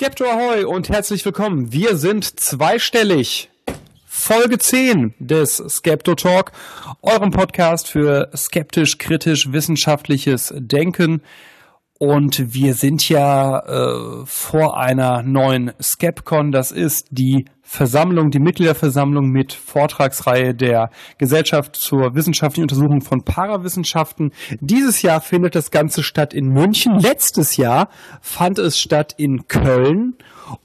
Skepto Ahoy und herzlich willkommen. Wir sind zweistellig. Folge 10 des Skepto Talk, eurem Podcast für skeptisch, kritisch, wissenschaftliches Denken. Und wir sind ja äh, vor einer neuen Skepcon. Das ist die Versammlung, die Mitgliederversammlung mit Vortragsreihe der Gesellschaft zur wissenschaftlichen Untersuchung von Parawissenschaften. Dieses Jahr findet das Ganze statt in München. Letztes Jahr fand es statt in Köln.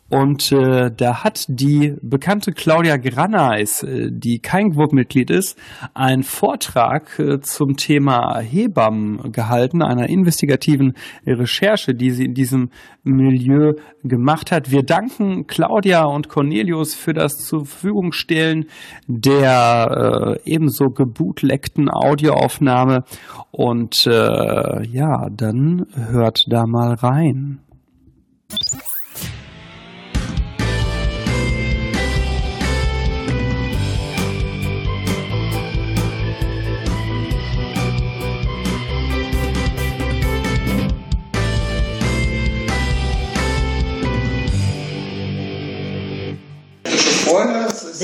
Und äh, da hat die bekannte Claudia Granais, äh, die kein GWUB-Mitglied ist, einen Vortrag äh, zum Thema Hebammen gehalten, einer investigativen Recherche, die sie in diesem Milieu gemacht hat. Wir danken Claudia und Cornelius für das zur Verfügung stellen der äh, ebenso gebootleckten Audioaufnahme. Und äh, ja, dann hört da mal rein.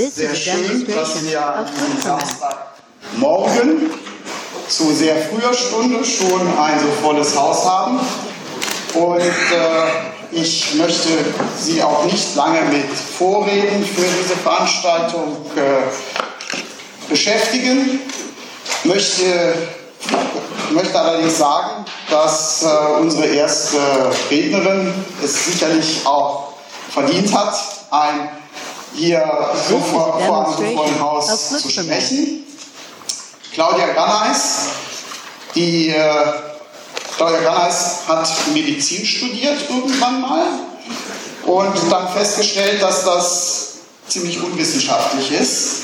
Sehr schön, dass wir am Samstagmorgen zu sehr früher Stunde schon ein so volles Haus haben. Und äh, ich möchte Sie auch nicht lange mit Vorreden für diese Veranstaltung äh, beschäftigen. Möchte, möchte allerdings sagen, dass äh, unsere erste Rednerin es sicherlich auch verdient hat, ein hier so vor, vor einem vollen Haus zu sprechen. Claudia Granais, die äh, Claudia Granais hat Medizin studiert irgendwann mal und dann festgestellt, dass das ziemlich unwissenschaftlich ist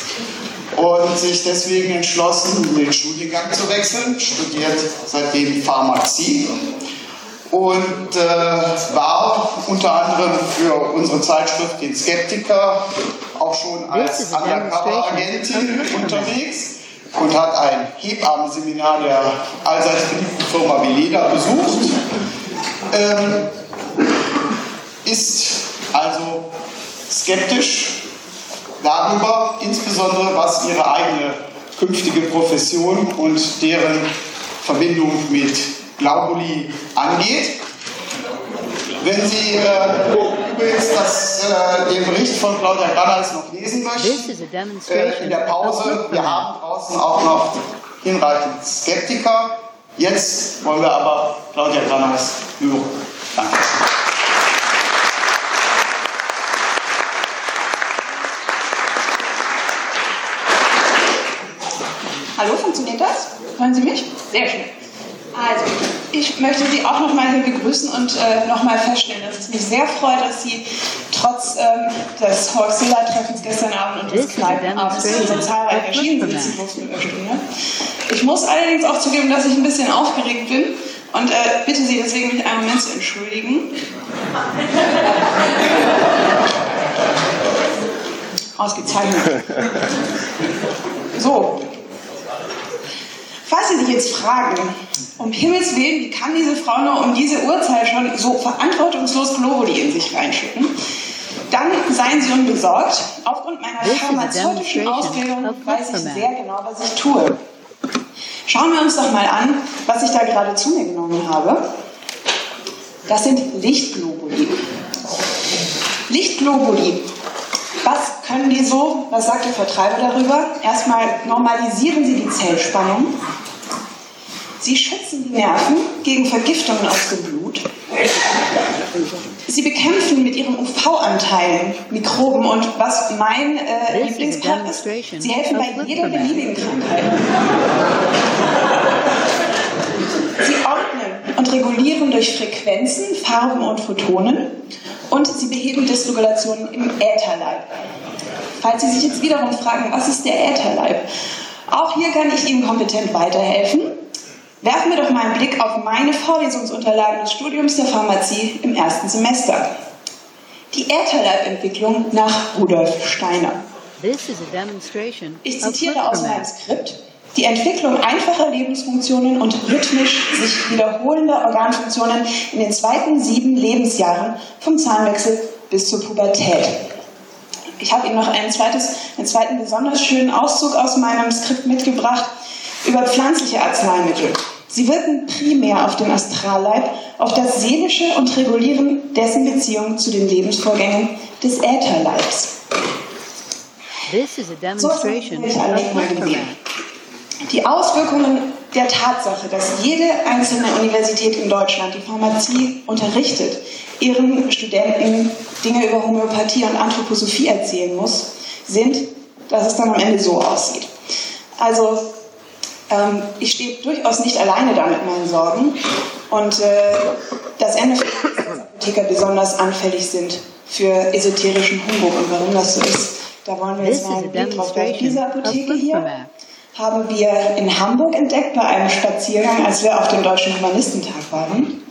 und sich deswegen entschlossen, den Studiengang zu wechseln, studiert seitdem Pharmazie und äh, war unter anderem für unsere Zeitschrift Den Skeptiker auch schon als Undercover-Agentin unterwegs und hat ein Hebammenseminar der allseits beliebten Firma Veleda besucht. Ähm, ist also skeptisch darüber, insbesondere was ihre eigene künftige Profession und deren Verbindung mit Glaubuli angeht. Wenn Sie äh, übrigens das, äh, den Bericht von Claudia Granais noch lesen möchten, äh, in der Pause, wir haben draußen auch noch hinreichend Skeptiker. Jetzt wollen wir aber Claudia Granais hören. Danke. Hallo, funktioniert das? Hören Sie mich? Sehr schön. Also, ich möchte Sie auch nochmal hier begrüßen und äh, nochmal feststellen, dass es mich sehr freut, dass Sie trotz ähm, des Hoaxilla-Treffens gestern Abend und des Kneipenabends so zahlreich erschienen der Stunde. Ich muss allerdings auch zugeben, dass ich ein bisschen aufgeregt bin und äh, bitte Sie deswegen, mich einen Moment zu entschuldigen. Ausgezeichnet. So. Falls Sie sich jetzt fragen, um Himmels Willen, wie kann diese Frau nur um diese Uhrzeit schon so verantwortungslos Globuli in sich reinschütten? Dann seien Sie unbesorgt. Aufgrund meiner pharmazeutischen Ausbildung weiß ich sehr genau, was ich tue. Schauen wir uns doch mal an, was ich da gerade zu mir genommen habe. Das sind Lichtglobuli. Lichtglobuli. Was können die so? Was sagt der Vertreiber darüber? Erstmal normalisieren sie die Zellspannung. Sie schützen die Nerven gegen Vergiftungen aus dem Blut. Sie bekämpfen mit ihrem UV-Anteil Mikroben und was mein äh, Lieblingspart ist, sie helfen bei jeder beliebigen Krankheit. Sie ordnen und regulieren durch Frequenzen, Farben und Photonen und sie beheben Dysregulationen im Ätherleib. Falls Sie sich jetzt wiederum fragen, was ist der Ätherleib? Auch hier kann ich Ihnen kompetent weiterhelfen. Werfen wir doch mal einen Blick auf meine Vorlesungsunterlagen des Studiums der Pharmazie im ersten Semester. Die Erdteilleibentwicklung nach Rudolf Steiner. Ich zitiere aus meinem Skript. Die Entwicklung einfacher Lebensfunktionen und rhythmisch sich wiederholender Organfunktionen in den zweiten sieben Lebensjahren vom Zahnwechsel bis zur Pubertät. Ich habe Ihnen noch ein zweites, einen zweiten besonders schönen Auszug aus meinem Skript mitgebracht über pflanzliche Arzneimittel. Sie wirken primär auf den Astralleib, auf das Seelische und regulieren dessen Beziehung zu den Lebensvorgängen des Ätherleibs. This is a demonstration so, die Auswirkungen der Tatsache, dass jede einzelne Universität in Deutschland die Pharmazie unterrichtet, ihren Studenten Dinge über Homöopathie und Anthroposophie erzählen muss, sind, dass es dann am Ende so aussieht. Also ähm, ich stehe durchaus nicht alleine da mit meinen Sorgen und äh, das Ende ist, dass Apotheker besonders anfällig sind für esoterischen Humbug und warum das so ist, da wollen wir jetzt mal einen Blick drauf. Diese Apotheke hier haben wir in Hamburg entdeckt bei einem Spaziergang, als wir auf dem Deutschen Humanistentag waren.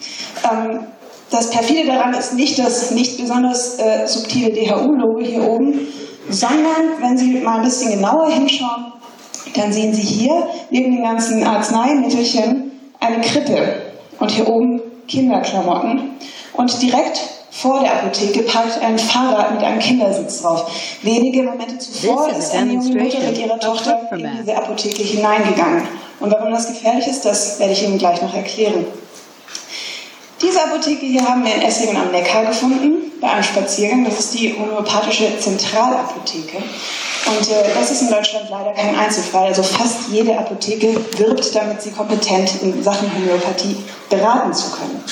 Ähm, das perfide daran ist nicht das nicht besonders äh, subtile DHU-Logo hier oben, sondern wenn Sie mal ein bisschen genauer hinschauen, dann sehen Sie hier neben den ganzen Arzneimittelchen eine Krippe und hier oben Kinderklamotten. Und direkt vor der Apotheke parkt ein Fahrrad mit einem Kindersitz drauf. Wenige Momente zuvor ist eine junge Mutter mit ihrer Tochter in diese Apotheke hineingegangen. Und warum das gefährlich ist, das werde ich Ihnen gleich noch erklären. Diese Apotheke hier haben wir in Esslingen am Neckar gefunden, bei einem Spaziergang. Das ist die homöopathische Zentralapotheke. Und äh, das ist in Deutschland leider kein Einzelfall. Also fast jede Apotheke wirbt damit, sie kompetent in Sachen Homöopathie beraten zu können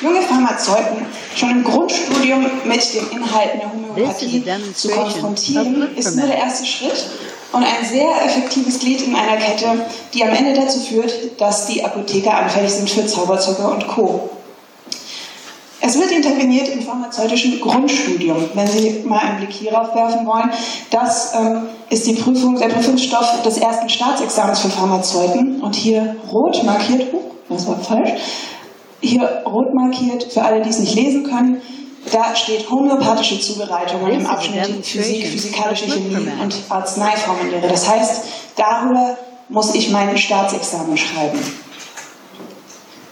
junge Pharmazeuten schon im Grundstudium mit den Inhalten der Homöopathie zu konfrontieren, ist nur der erste Schritt und ein sehr effektives Glied in einer Kette, die am Ende dazu führt, dass die Apotheker anfällig sind für Zauberzucker und Co. Es wird interveniert im pharmazeutischen Grundstudium. Wenn Sie mal einen Blick hierauf werfen wollen, das ähm, ist die Prüfung, der Prüfungsstoff des ersten Staatsexamens für Pharmazeuten. Und hier rot markiert, uh, das war falsch, hier rot markiert, für alle, die es nicht lesen können, da steht homöopathische Zubereitungen im Abschnitt Physik, physikalische Chemie und Arzneiformenlehre. Das heißt, darüber muss ich mein Staatsexamen schreiben.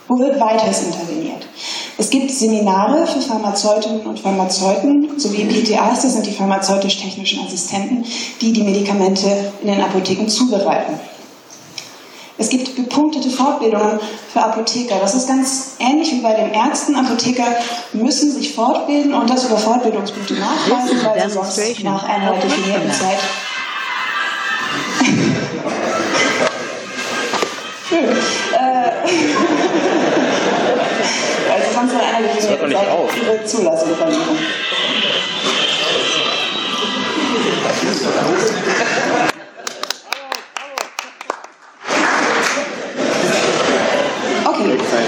Wo wird weiters interveniert? Es gibt Seminare für Pharmazeutinnen und Pharmazeuten sowie PTAs, das sind die pharmazeutisch-technischen Assistenten, die die Medikamente in den Apotheken zubereiten. Es gibt gepunktete Fortbildungen für Apotheker. Das ist ganz ähnlich wie bei den Ärzten. Apotheker müssen sich fortbilden und das über Fortbildungspunkte nachweisen, weil sie sonst nach einer definierten Zeit. Schön. Äh, weil sie sonst nach einer definierten Zeit ihre Zulassung verlieren.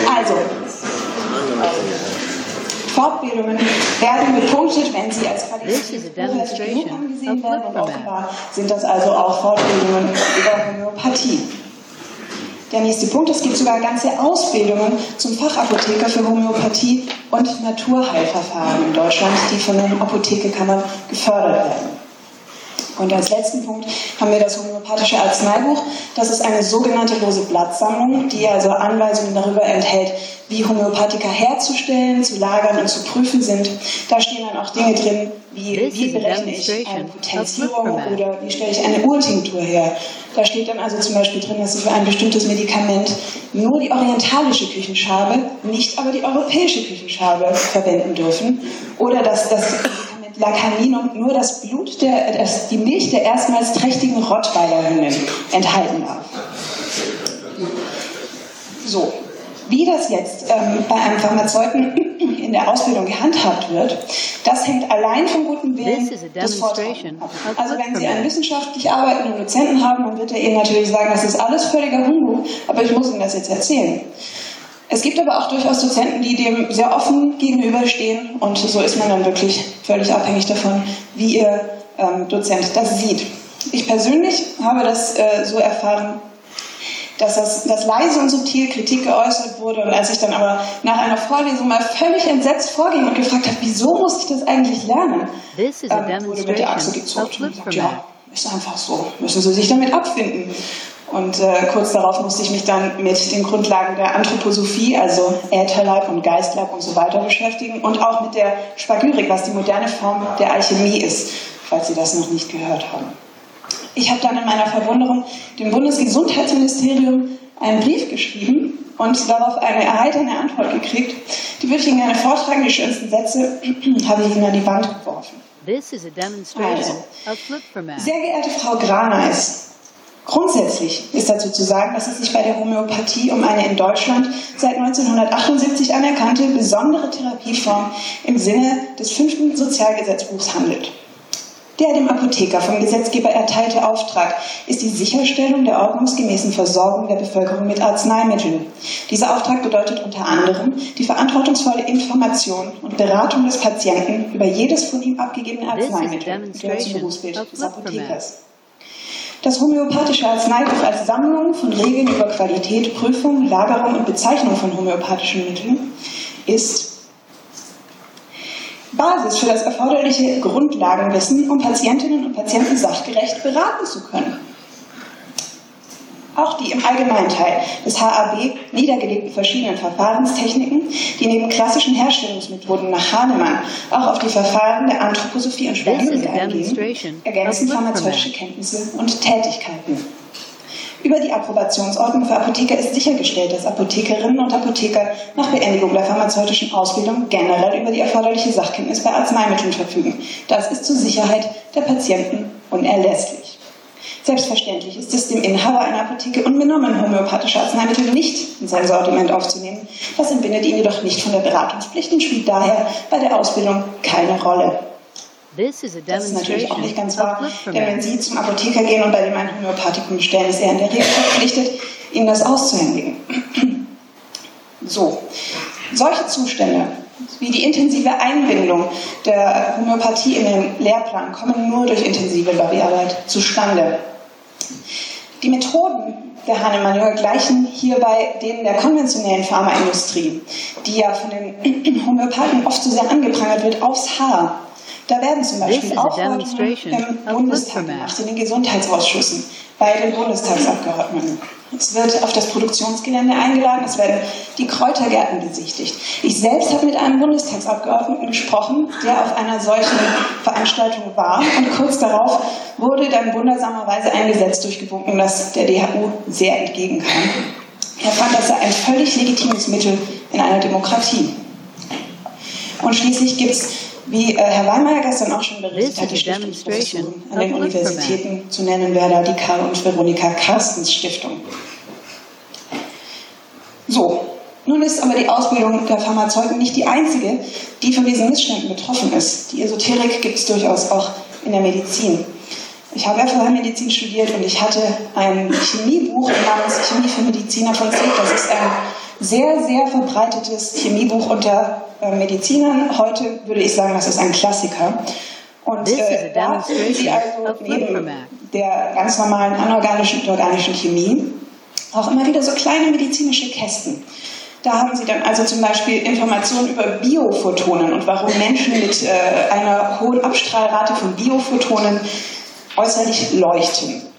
Also, Fortbildungen werden bepunktet, wenn sie als qualifiziert genug angesehen werden. Und offenbar sind das also auch Fortbildungen über Homöopathie. Der nächste Punkt, es gibt sogar ganze Ausbildungen zum Fachapotheker für Homöopathie und Naturheilverfahren in Deutschland, die von den Apothekekammern gefördert werden. Und als letzten Punkt haben wir das homöopathische Arzneibuch. Das ist eine sogenannte lose Blattsammlung, die also Anweisungen darüber enthält, wie Homöopathika herzustellen, zu lagern und zu prüfen sind. Da stehen dann auch Dinge drin, wie, wie berechne ich eine Potenzierung oder wie stelle ich eine Urtinktur her. Da steht dann also zum Beispiel drin, dass Sie für ein bestimmtes Medikament nur die orientalische Küchenschabe, nicht aber die europäische Küchenschabe verwenden dürfen. Oder dass das Lacaninum nur das Blut, der, das, die Milch der erstmals trächtigen Rottweilerhündin enthalten darf. So, wie das jetzt ähm, bei einem Pharmazeuten in der Ausbildung gehandhabt wird, das hängt allein vom guten Willen des Vortragenden ab. Also wenn Sie einen wissenschaftlich arbeitenden Dozenten haben, dann wird er Ihnen natürlich sagen, das ist alles völliger Humbug, aber ich muss Ihnen das jetzt erzählen. Es gibt aber auch durchaus Dozenten, die dem sehr offen gegenüberstehen und so ist man dann wirklich völlig abhängig davon, wie ihr ähm, Dozent das sieht. Ich persönlich habe das äh, so erfahren, dass, das, dass leise und subtil Kritik geäußert wurde. Und als ich dann aber nach einer Vorlesung mal völlig entsetzt vorging und gefragt habe, wieso muss ich das eigentlich lernen, ähm, wurde mit der Achse gesagt, ja, ist einfach so, müssen Sie sich damit abfinden. Und äh, kurz darauf musste ich mich dann mit den Grundlagen der Anthroposophie, also Ätherleib und Geistleib und so weiter beschäftigen und auch mit der Spagyrik, was die moderne Form der Alchemie ist, falls Sie das noch nicht gehört haben. Ich habe dann in meiner Verwunderung dem Bundesgesundheitsministerium einen Brief geschrieben und darauf eine erheiternde Antwort gekriegt. Die würde ich Ihnen gerne vortragen. Die schönsten Sätze habe ich Ihnen an die Wand geworfen. This is a demonstration also, Sehr geehrte Frau Graneis, Grundsätzlich ist dazu zu sagen, dass es sich bei der Homöopathie um eine in Deutschland seit 1978 anerkannte besondere Therapieform im Sinne des fünften Sozialgesetzbuchs handelt. Der dem Apotheker vom Gesetzgeber erteilte Auftrag ist die Sicherstellung der ordnungsgemäßen Versorgung der Bevölkerung mit Arzneimitteln. Dieser Auftrag bedeutet unter anderem die verantwortungsvolle Information und Beratung des Patienten über jedes von ihm abgegebene Arzneimittel, der zum Berufsbild des Apothekers. Das homöopathische Arzneibuch als Sammlung von Regeln über Qualität, Prüfung, Lagerung und Bezeichnung von homöopathischen Mitteln ist Basis für das erforderliche Grundlagenwissen, um Patientinnen und Patienten sachgerecht beraten zu können. Auch die im Allgemeinteil des HAB niedergelegten verschiedenen Verfahrenstechniken, die neben klassischen Herstellungsmethoden nach Hahnemann auch auf die Verfahren der Anthroposophie und Schwerhöhe eingehen, ergänzen pharmazeutische Kenntnisse und Tätigkeiten. Über die Approbationsordnung für Apotheker ist sichergestellt, dass Apothekerinnen und Apotheker nach Beendigung der pharmazeutischen Ausbildung generell über die erforderliche Sachkenntnis bei Arzneimitteln verfügen. Das ist zur Sicherheit der Patienten unerlässlich. Selbstverständlich ist es dem Inhaber einer Apotheke unbenommen, homöopathische Arzneimittel nicht in sein Sortiment aufzunehmen. Das entbindet ihn jedoch nicht von der Beratungspflicht und spielt daher bei der Ausbildung keine Rolle. Das ist natürlich auch nicht ganz wahr, denn wenn Sie zum Apotheker gehen und bei dem ein Homöopathikum bestellen, ist er in der Regel verpflichtet, Ihnen das auszuhändigen. So, solche Zustände wie die intensive Einbindung der Homöopathie in den Lehrplan kommen nur durch intensive Lobbyarbeit zustande. Die Methoden der Hahnemann gleichen hierbei denen der konventionellen Pharmaindustrie, die ja von den Homöopathen oft so sehr angeprangert wird, aufs Haar. Da werden zum Beispiel Aufforderungen im Bundestag gemacht, in den Gesundheitsausschüssen, bei den Bundestagsabgeordneten. Es wird auf das Produktionsgelände eingeladen, es werden die Kräutergärten besichtigt. Ich selbst habe mit einem Bundestagsabgeordneten gesprochen, der auf einer solchen Veranstaltung war und kurz darauf wurde dann wundersamerweise ein Gesetz durchgewunken, das der DHU sehr entgegenkam. Er fand, das sei ein völlig legitimes Mittel in einer Demokratie. Und schließlich gibt es wie äh, Herr Weimeyer gestern auch schon berichtet hat, die Stiftungsprofessuren an den Universitäten zu nennen wäre da die Karl und Veronika Carstens Stiftung. So, nun ist aber die Ausbildung der Pharmazeuten nicht die einzige, die von diesen Missständen betroffen ist. Die Esoterik gibt es durchaus auch in der Medizin. Ich habe ja vorher Medizin studiert und ich hatte ein Chemiebuch namens Chemie für Mediziner von Zed. Das ist ein sehr, sehr verbreitetes Chemiebuch unter äh, Medizinern. Heute würde ich sagen, das ist ein Klassiker. Und äh, da finden Sie also neben der ganz normalen anorganischen und organischen Chemie auch immer wieder so kleine medizinische Kästen. Da haben Sie dann also zum Beispiel Informationen über Biophotonen und warum Menschen mit äh, einer hohen Abstrahlrate von Biophotonen äußerlich leuchten.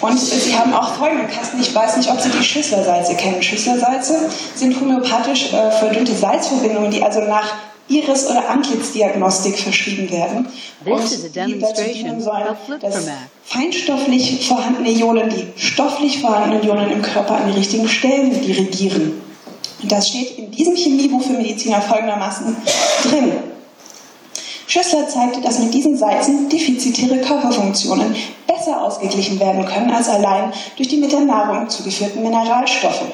Und Sie haben auch folgenden Kasten. Ich weiß nicht, ob Sie die Schüsslersalze kennen. Schüsslersalze sind homöopathisch äh, verdünnte Salzverbindungen, die also nach Iris- oder Antlitzdiagnostik verschrieben werden. Und die dazu dienen sollen, dass feinstofflich vorhandene Ionen, die stofflich vorhandenen Ionen im Körper an die richtigen Stellen dirigieren. Und das steht in diesem Chemiebuch für Mediziner folgendermaßen drin. Schüssler zeigte, dass mit diesen Salzen defizitäre Körperfunktionen besser ausgeglichen werden können als allein durch die mit der Nahrung zugeführten Mineralstoffe.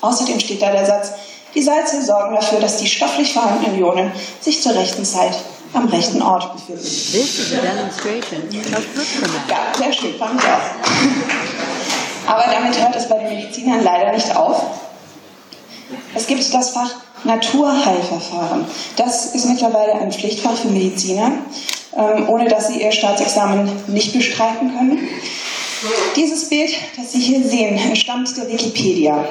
Außerdem steht da der Satz, die Salze sorgen dafür, dass die stofflich vorhandenen Ionen sich zur rechten Zeit am rechten Ort befinden. This is a demonstration of Ja, sehr schön, fand ich auch. Aber damit hört es bei den Medizinern leider nicht auf. Es gibt das Fach Naturheilverfahren. Das ist mittlerweile ein Pflichtfach für Mediziner, ähm, ohne dass sie ihr Staatsexamen nicht bestreiten können. Dieses Bild, das Sie hier sehen, entstammt der Wikipedia.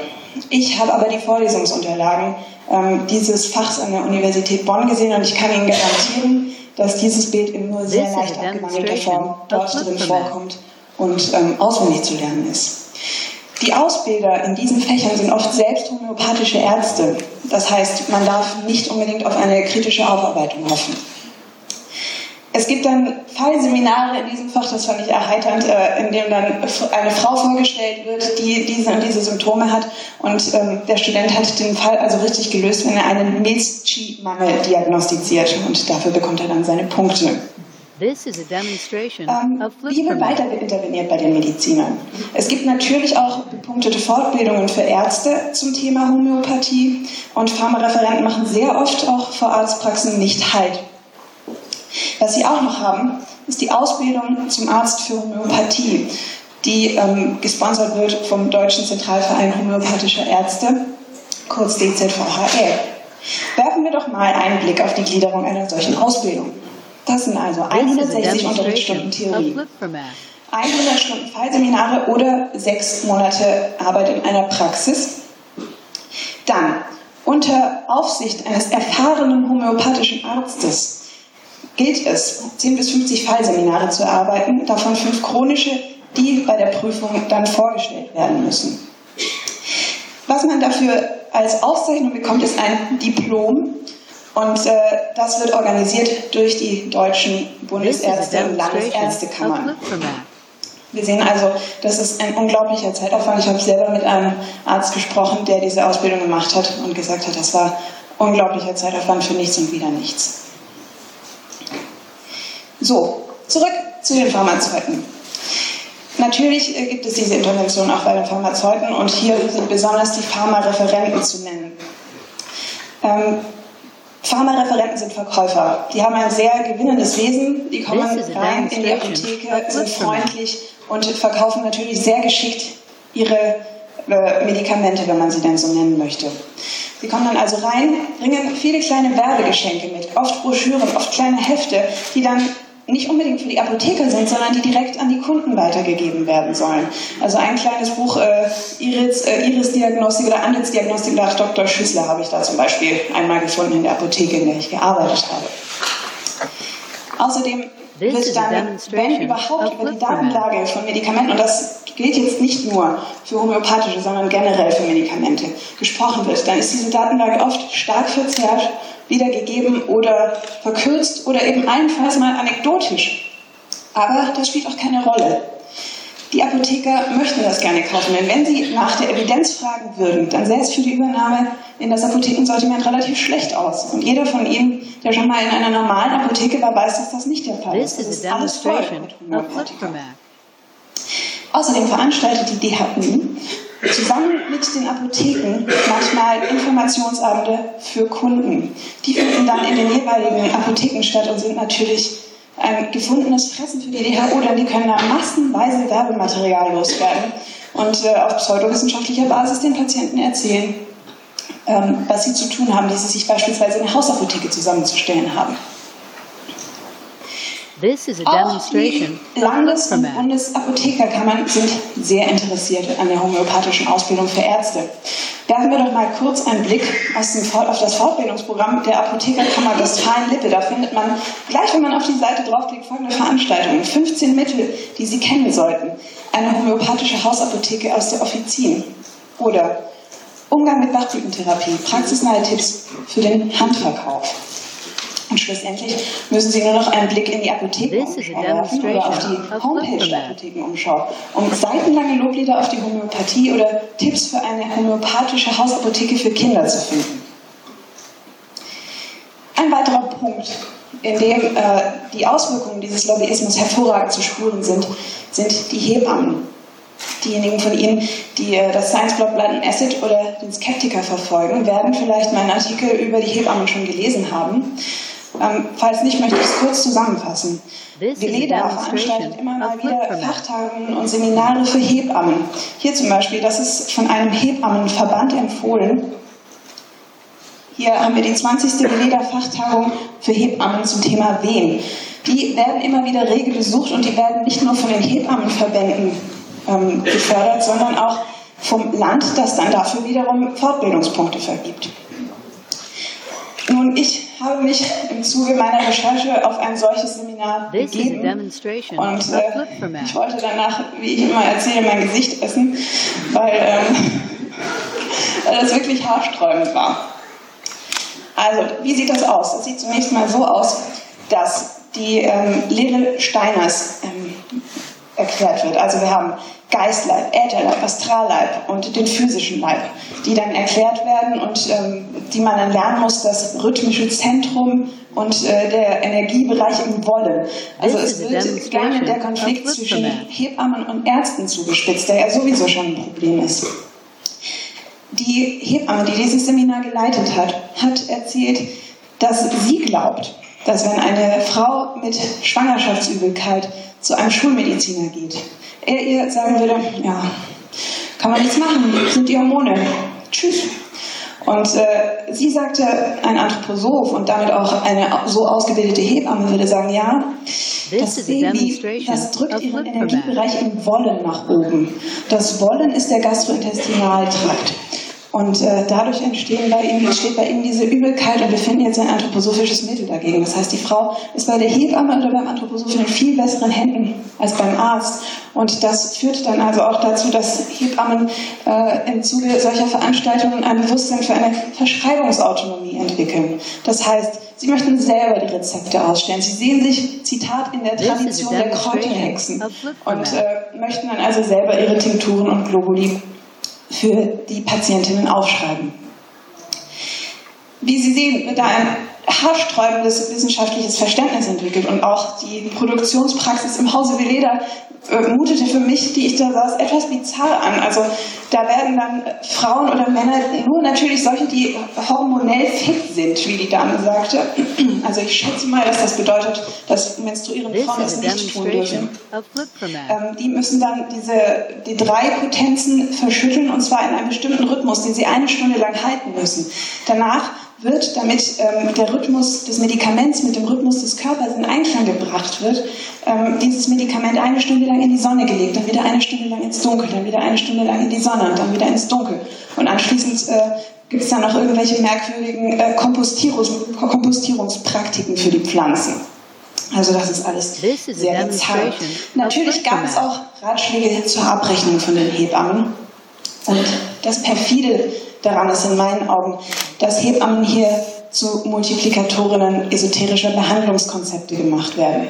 Ich habe aber die Vorlesungsunterlagen ähm, dieses Fachs an der Universität Bonn gesehen und ich kann Ihnen garantieren, dass dieses Bild in nur sehr leicht abgewandelter Form dort drin vorkommt und ähm, auswendig zu lernen ist. Die Ausbilder in diesen Fächern sind oft selbst homöopathische Ärzte. Das heißt, man darf nicht unbedingt auf eine kritische Aufarbeitung hoffen. Es gibt dann Fallseminare in diesem Fach, das fand ich erheiternd, äh, in dem dann eine Frau vorgestellt wird, die diese und diese Symptome hat. Und ähm, der Student hat den Fall also richtig gelöst, wenn er einen Milch-Mangel diagnostiziert. Und dafür bekommt er dann seine Punkte. This is a demonstration Ähm, wie wird weiter interveniert bei den Medizinern? Es gibt natürlich auch bepunktete Fortbildungen für Ärzte zum Thema Homöopathie und Pharmareferenten machen sehr oft auch vor Arztpraxen nicht Halt. Was sie auch noch haben, ist die Ausbildung zum Arzt für Homöopathie, die ähm, gesponsert wird vom Deutschen Zentralverein Homöopathischer Ärzte, kurz DZVHL. Werfen wir doch mal einen Blick auf die Gliederung einer solchen Ausbildung. Das sind also This is a 160 Unterrichtsstunden Theorie. Lipframath. 100 Stunden Fallseminare oder sechs Monate Arbeit in einer Praxis. Dann unter Aufsicht eines erfahrenen homöopathischen Arztes gilt es, 10 bis 50 Fallseminare zu erarbeiten, davon fünf chronische, die bei der Prüfung dann vorgestellt werden müssen. Was man dafür als Auszeichnung bekommt, ist ein Diplom. Und äh, das wird organisiert durch die deutschen Bundesärzte und Landesärztekammern. Wir sehen also, das ist ein unglaublicher Zeitaufwand. Ich habe selber mit einem Arzt gesprochen, der diese Ausbildung gemacht hat und gesagt hat, das war unglaublicher Zeitaufwand für nichts und wieder nichts. So, zurück zu den Pharmazeuten. Natürlich äh, gibt es diese Intervention auch bei den Pharmazeuten und hier sind besonders die Pharmareferenten zu nennen. Ähm, Pharmareferenten sind Verkäufer. Die haben ein sehr gewinnendes Wesen. Die kommen rein in die Apotheke, sind freundlich und verkaufen natürlich sehr geschickt ihre äh, Medikamente, wenn man sie denn so nennen möchte. Sie kommen dann also rein, bringen viele kleine Werbegeschenke mit, oft Broschüren, oft kleine Hefte, die dann nicht unbedingt für die Apotheker sind, sondern die direkt an die Kunden weitergegeben werden sollen. Also ein kleines Buch äh, Iris, äh, Iris-Diagnostik oder Andelsdiagnostik nach Dr. Schüssler habe ich da zum Beispiel einmal gefunden in der Apotheke, in der ich gearbeitet habe. Außerdem wird dann, wenn überhaupt, über die. Datenlage von Medikamenten, und das gilt jetzt nicht nur für homöopathische, sondern generell für Medikamente, gesprochen wird, dann ist diese Datenlage oft stark verzerrt, wiedergegeben oder verkürzt oder eben allenfalls mal anekdotisch. Aber das spielt auch keine Rolle. Die Apotheker möchten das gerne kaufen, denn wenn sie nach der Evidenz fragen würden, dann sähe es für die Übernahme in das Apothekensortiment relativ schlecht aus. Und jeder von Ihnen, der schon mal in einer normalen Apotheke war, weiß, dass das nicht der Fall This ist. Es is ist a alles voll demonstration mit of Homöopathika. Außerdem veranstaltet die DHU zusammen mit den Apotheken manchmal Informationsabende für Kunden. Die finden dann in den jeweiligen Apotheken statt und sind natürlich ein gefundenes Fressen für die DHU, denn die können da massenweise Werbematerial loswerden und äh, auf pseudowissenschaftlicher Basis den Patienten erzählen, ähm, was sie zu tun haben, wie sie sich beispielsweise eine Hausapotheke zusammenzustellen haben. This is a Auch die Landes- und. Bundesapothekerkammern sind sehr interessiert an der homöopathischen Ausbildung für Ärzte. Werfen wir doch mal kurz einen Blick auf das Fortbildungsprogramm der Apothekerkammer Westfalen-Lippe. Da findet man, gleich wenn man auf die Seite draufklickt, folgende Veranstaltungen. 15 Mittel, die Sie kennen sollten. Eine homöopathische Hausapotheke aus der Offizin. Oder Umgang mit Bachblütentherapie, praxisnahe Tipps für den Handverkauf. Und schlussendlich müssen Sie nur noch einen Blick in die Apothekenumschau This is a werfen oder auf die Homepage der. Apothekenumschau, um seitenlange Loblieder auf die Homöopathie oder Tipps für eine homöopathische Hausapotheke für Kinder zu finden. Ein weiterer Punkt, in dem äh, die Auswirkungen dieses Lobbyismus hervorragend zu spüren sind, sind die Hebammen. Diejenigen von Ihnen, die äh, das Science-Blog Blood and Acid oder den Skeptiker verfolgen, werden vielleicht meinen Artikel über die Hebammen schon gelesen haben. Ähm, falls nicht, möchte ich es kurz zusammenfassen. Demonstration veranstaltet immer mal wieder. Fachtagungen und Seminare für Hebammen. Hier zum Beispiel, das ist von einem Hebammenverband empfohlen. Hier haben wir die 20. Veleda-Fachtagung für Hebammen zum Thema Wehen. Die werden immer wieder rege besucht und die werden nicht nur von den Hebammenverbänden ähm, gefördert, sondern auch vom Land, das dann dafür wiederum Fortbildungspunkte vergibt. Nun, ich habe mich im Zuge meiner Recherche auf ein solches Seminar begeben und äh, ich wollte danach, wie ich immer erzähle, mein Gesicht essen, weil, ähm, weil das wirklich haarsträubend war. Also, wie sieht das aus? Das sieht zunächst mal so aus, dass die ähm, Lehre Steiners erklärt wird. Also wir haben Geistleib, Ätherleib, Astralleib und den physischen Leib, die dann erklärt werden und ähm, die man dann lernen muss, das rhythmische Zentrum und äh, der Energiebereich im Wollen. Also es wird gerne der Konflikt zwischen. Hebammen und Ärzten zugespitzt, der ja sowieso schon ein Problem ist. Die Hebamme, die dieses Seminar geleitet hat, hat erzählt, dass sie glaubt, dass wenn eine Frau mit Schwangerschaftsübelkeit zu einem Schulmediziner geht, er ihr sagen würde, ja, kann man nichts machen, sind die Hormone. Tschüss. Und äh, sie sagte, ein Anthroposoph und damit auch eine so ausgebildete Hebamme würde sagen, ja, das Baby, das drückt ihren. Energiebereich im Wollen nach oben. Das Wollen ist der Gastrointestinaltrakt. Und äh, dadurch entstehen bei ihm, entsteht bei ihm diese Übelkeit und wir finden jetzt ein anthroposophisches Mittel dagegen. Das heißt, die Frau ist bei der Hebamme oder beim Anthroposophen in viel besseren Händen als beim Arzt. Und das führt dann also auch dazu, dass Hebammen äh, im Zuge solcher Veranstaltungen ein Bewusstsein für eine Verschreibungsautonomie entwickeln. Das heißt, sie möchten selber die Rezepte ausstellen. Sie sehen sich, Zitat, in der Tradition der Kräuterhexen und äh, möchten dann also selber ihre Tinkturen und Globuli für die Patientinnen aufschreiben. Wie Sie sehen, wird da ein haarsträubendes wissenschaftliches Verständnis entwickelt und auch die Produktionspraxis im Hause Veleda äh, mutete für mich, die ich da saß, etwas bizarr an. Also da werden dann Frauen oder Männer, nur natürlich solche, die hormonell fit sind, wie die Dame sagte. Also ich schätze mal, dass das bedeutet, dass menstruierende Frauen das nicht tun dürfen. Ähm, die müssen dann diese, die drei Potenzen verschütteln und zwar in einem bestimmten Rhythmus, den sie eine Stunde lang halten müssen. Danach wird, damit ähm, der Rhythmus des Medikaments mit dem Rhythmus des Körpers in Einklang gebracht wird, ähm, dieses Medikament eine Stunde lang in die Sonne gelegt, dann wieder eine Stunde lang ins Dunkel, dann wieder eine Stunde lang in die Sonne und dann wieder ins Dunkel. Und anschließend äh, gibt es dann noch irgendwelche merkwürdigen äh, Kompostierungs Kompostierungspraktiken für die Pflanzen. Also das ist alles This sehr bizarr. Natürlich gab es auch Ratschläge zur Abrechnung von den Hebammen. Und das perfide daran ist in meinen Augen, dass Hebammen hier zu Multiplikatorinnen esoterischer Behandlungskonzepte gemacht werden.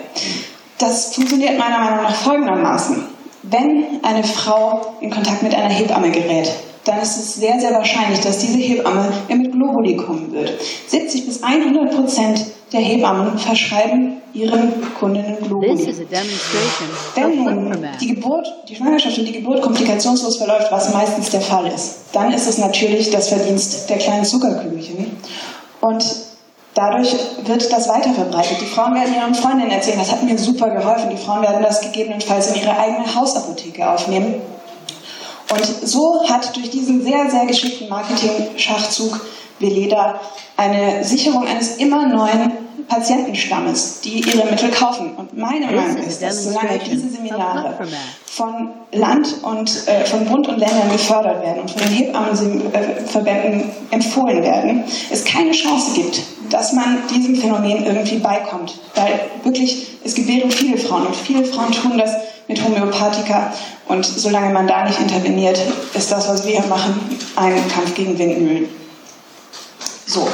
Das funktioniert meiner Meinung nach folgendermaßen. Wenn eine Frau in Kontakt mit einer Hebamme gerät, dann ist es sehr, sehr wahrscheinlich, dass diese Hebamme mit Globuli kommen wird. 70 bis 100 Prozent der Hebammen verschreiben ihren Kundinnen Globuli. Wenn die Geburt, die Schwangerschaft und die Geburt komplikationslos verläuft, was meistens der Fall ist, dann ist es natürlich das Verdienst der kleinen Zuckerkügelchen. Und dadurch wird das weiter verbreitet. Die Frauen werden ihren Freundinnen erzählen, das hat mir super geholfen. Die Frauen werden das gegebenenfalls in ihre eigene Hausapotheke aufnehmen. Und so hat durch diesen sehr, sehr geschickten Marketing-Schachzug Veleda eine Sicherung eines immer neuen Patientenstammes, die ihre Mittel kaufen. Und meine Meinung ist, dass solange diese Seminare von Land und äh, von Bund und Ländern gefördert werden und von den Hebammenverbänden empfohlen werden, es keine Chance gibt, dass man diesem Phänomen irgendwie beikommt. Weil wirklich, es gebären viele Frauen und viele Frauen tun das mit Homöopathika und solange man da nicht interveniert, ist das, was wir hier machen, ein Kampf gegen Windmühlen. So.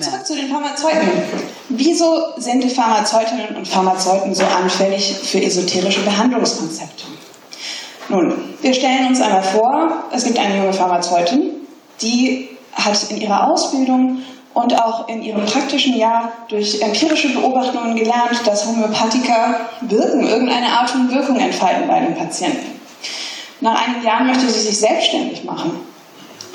Zurück zu den Pharmazeuten. Wieso sind die Pharmazeutinnen und Pharmazeuten so anfällig für esoterische Behandlungskonzepte? Nun, wir stellen uns einmal vor, es gibt eine junge Pharmazeutin, die hat in ihrer Ausbildung und auch in ihrem praktischen Jahr durch empirische Beobachtungen gelernt, dass Homöopathika wirken, irgendeine Art von Wirkung entfalten bei den Patienten. Nach einigen Jahren möchte sie sich selbstständig machen.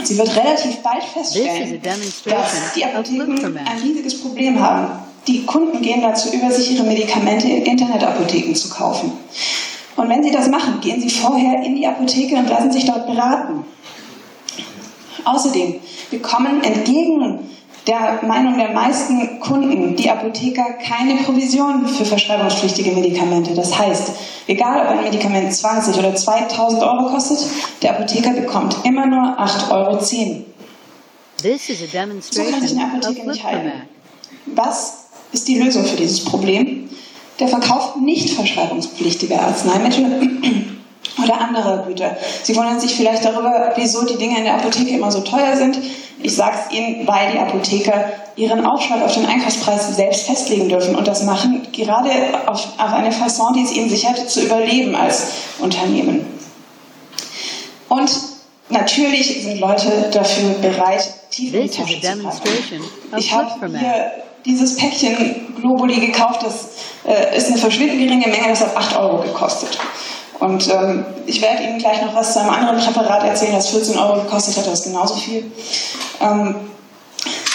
Sie wird relativ bald feststellen, dass die Apotheken ein riesiges Problem haben. Die Kunden gehen dazu über, sich ihre Medikamente in Internetapotheken zu kaufen. Und wenn sie das machen, gehen sie vorher in die Apotheke und lassen sich dort beraten. Außerdem bekommen entgegen der Meinung der meisten Kunden die Apotheker keine Provision für verschreibungspflichtige Medikamente. Das heißt, egal ob ein Medikament 20 oder 2000 Euro kostet, der Apotheker bekommt immer nur 8,10 Euro. This is a So kann sich demonstration eine of Apotheke nicht halten. Was ist die Lösung für dieses Problem? Der Verkauf nicht verschreibungspflichtiger Arzneimittel oder anderer Güter. Sie wundern sich vielleicht darüber, wieso die Dinge in der Apotheke immer so teuer sind. Ich sage es Ihnen, weil die Apotheker ihren Aufschlag auf den Einkaufspreis selbst festlegen dürfen und das machen gerade auf, auf eine Fasson, die es ihnen sichert, zu überleben als Unternehmen. Und natürlich sind Leute dafür bereit, tief in die Tasche zu greifen. Ich habe hier dieses Päckchen Globuli gekauft, das äh, ist eine verschwindend geringe Menge, das hat 8 Euro gekostet. Und ähm, ich werde Ihnen gleich noch was zu einem anderen Präparat erzählen, das 14 Euro gekostet hat, das ist genauso viel. Ähm,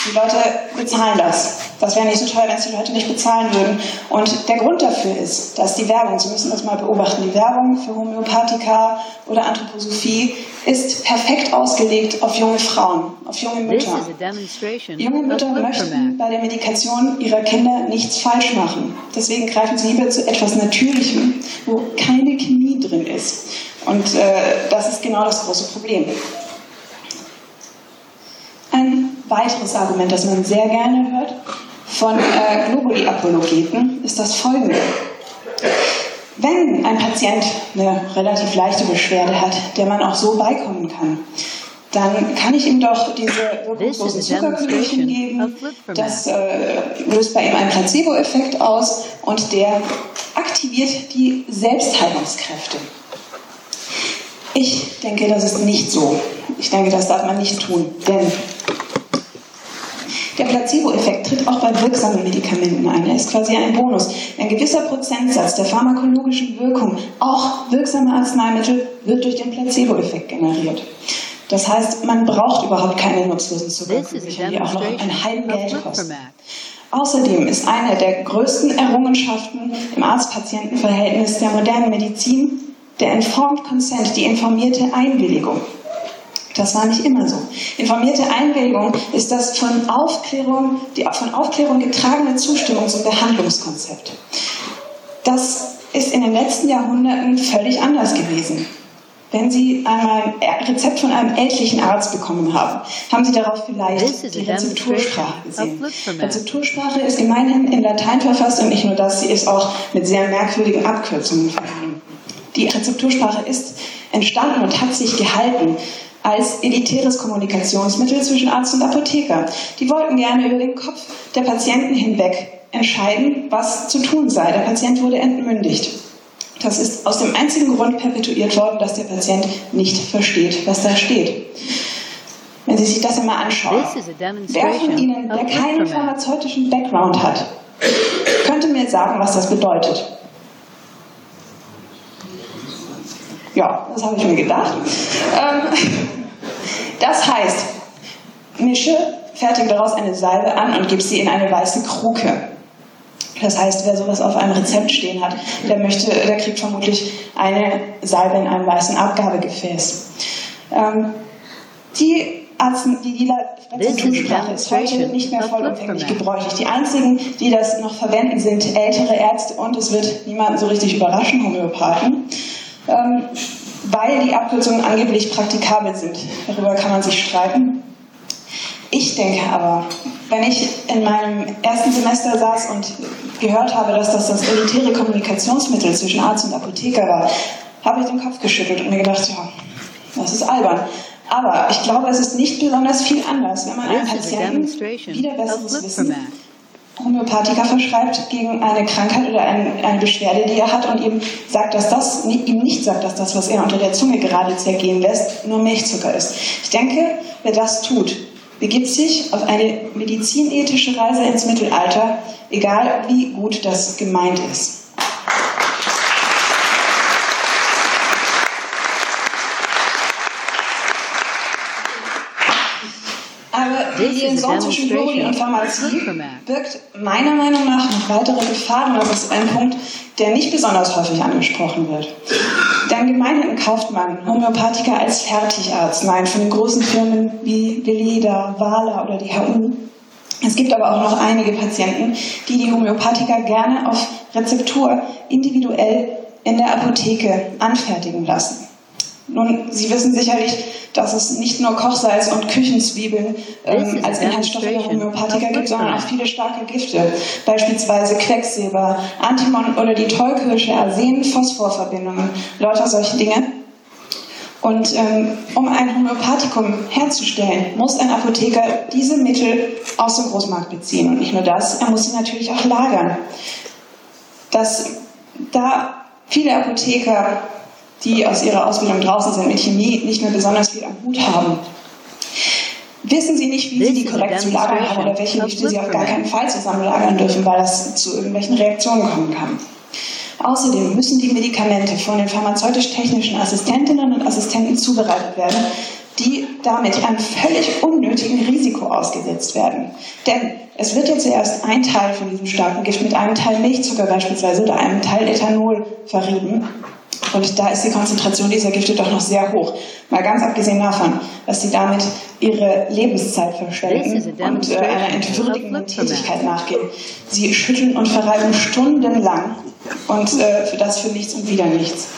die Leute bezahlen das. Das wäre nicht so teuer, wenn es die Leute nicht bezahlen würden. Und der Grund dafür ist, dass die Werbung, Sie müssen das mal beobachten, die Werbung für Homöopathika oder Anthroposophie ist perfekt ausgelegt auf junge Frauen, auf junge Mütter. Junge Mütter möchten bei der Medikation ihrer Kinder nichts falsch machen. Deswegen greifen sie lieber zu etwas Natürlichem, wo keine Chemie drin ist. Und äh, das ist genau das große Problem. Ein weiteres Argument, das man sehr gerne hört von äh, Globuli-Apologeten, ist das folgende. Wenn ein Patient eine relativ leichte Beschwerde hat, der man auch so beikommen kann, dann kann ich ihm doch diese wirkungslosen Zuckerkügelchen geben. Das äh, löst bei ihm einen Placebo-Effekt aus und der aktiviert die Selbstheilungskräfte. Ich denke, das ist nicht so. Ich denke, das darf man nicht tun, denn der Placebo-Effekt tritt auch bei wirksamen Medikamenten ein. Er ist quasi ein Bonus. Ein gewisser Prozentsatz der pharmakologischen Wirkung, auch wirksamer Arzneimittel, wird durch den Placebo-Effekt generiert. Das heißt, man braucht überhaupt keine nutzlosen Zuckerkügelchen, die auch noch einen demonstration halben of Geld kosten. Außerdem ist eine der größten Errungenschaften im Arzt-Patienten-Verhältnis der modernen Medizin der Informed Consent, die informierte Einwilligung. Das war nicht immer so. Informierte Einwilligung ist das von Aufklärung, die von Aufklärung getragene Zustimmungs- und Behandlungskonzept. Das ist in den letzten Jahrhunderten völlig anders gewesen. Wenn Sie einmal ein Rezept von einem ältlichen Arzt bekommen haben, haben Sie darauf vielleicht die Rezeptursprache gesehen. Rezeptursprache ist gemeinhin in Latein verfasst und nicht nur das, sie ist auch mit sehr merkwürdigen Abkürzungen versehen. Die Rezeptursprache ist entstanden und hat sich gehalten als elitäres Kommunikationsmittel zwischen Arzt und Apotheker. Die wollten gerne über den Kopf der Patienten hinweg entscheiden, was zu tun sei. Der Patient wurde entmündigt. Das ist aus dem einzigen Grund perpetuiert worden, dass der Patient nicht versteht, was da steht. Wenn Sie sich das einmal anschauen, wer von Ihnen, der keinen pharmazeutischen Background hat, könnte mir sagen, was das bedeutet. Ja, das habe ich mir gedacht. Ähm, das heißt, mische, fertige daraus eine Salbe an und gib sie in eine weiße Kruke. Das heißt, wer sowas auf einem Rezept stehen hat, der möchte, der kriegt vermutlich eine Salbe in einem weißen Abgabegefäß. Ähm, die die, die Rezeptursprache ist heute nicht mehr vollumfänglich gebräuchlich. Die einzigen, die das noch verwenden, sind ältere Ärzte und es wird niemanden so richtig überraschen, Homöopathen, ähm, weil die Abkürzungen angeblich praktikabel sind. Darüber kann man sich streiten. Ich denke aber, wenn ich in meinem ersten Semester saß und gehört habe, dass das das elitäre Kommunikationsmittel zwischen Arzt und Apotheker war, habe ich den Kopf geschüttelt und mir gedacht, ja, das ist albern. Aber ich glaube, es ist nicht besonders viel anders, wenn man einem Patienten wieder besseres Wissen. Homöopathika verschreibt gegen eine Krankheit oder ein, eine Beschwerde, die er hat und ihm sagt, dass das ihm nicht sagt, dass das, was er unter der Zunge gerade zergehen lässt, nur Milchzucker ist. Ich denke, wer das tut, begibt sich auf eine medizinethische Reise ins Mittelalter, egal wie gut das gemeint ist. Aber die Liaison zwischen Globuli und Pharmazie birgt meiner Meinung nach noch weitere Gefahren. Das ist ein Punkt, der nicht besonders häufig angesprochen wird. Denn gemeinhin kauft man Homöopathika als Fertigarznei von den großen Firmen wie Veleda, Wala oder die HU. Es gibt aber auch noch einige Patienten, die die Homöopathika gerne auf Rezeptur individuell in der Apotheke anfertigen lassen. Nun, Sie wissen sicherlich, dass es nicht nur Kochsalz und Küchenzwiebeln ähm, als Inhaltsstoffe der Homöopathika gibt, sondern auch viele starke Gifte, beispielsweise Quecksilber, Antimon oder die Tollkirsche, Arsen, Phosphorverbindungen, lauter solche Dinge. Und ähm, um ein Homöopathikum herzustellen, muss ein Apotheker diese Mittel aus dem Großmarkt beziehen. Und nicht nur das, er muss sie natürlich auch lagern. Das, da viele Apotheker die aus ihrer Ausbildung draußen sind, mit Chemie nicht mehr besonders viel am Hut haben. Wissen Sie nicht, wie Sie die korrekt zu lagern haben oder welche Gifte Sie auf gar keinen Fall zusammenlagern dürfen, weil das zu irgendwelchen Reaktionen kommen kann. Außerdem müssen die Medikamente von den pharmazeutisch-technischen Assistentinnen und Assistenten zubereitet werden, die damit einem völlig unnötigen Risiko ausgesetzt werden. Denn es wird ja zuerst ein Teil von diesem starken Gift mit einem Teil Milchzucker beispielsweise oder einem Teil Ethanol verrieben. Und da ist die Konzentration dieser Gifte doch noch sehr hoch. Mal ganz abgesehen davon, dass sie damit ihre Lebenszeit verschwenden und äh, einer entwürdigenden Tätigkeit nachgehen. Sie schütteln und verreiben stundenlang und äh, für das für nichts und wieder nichts.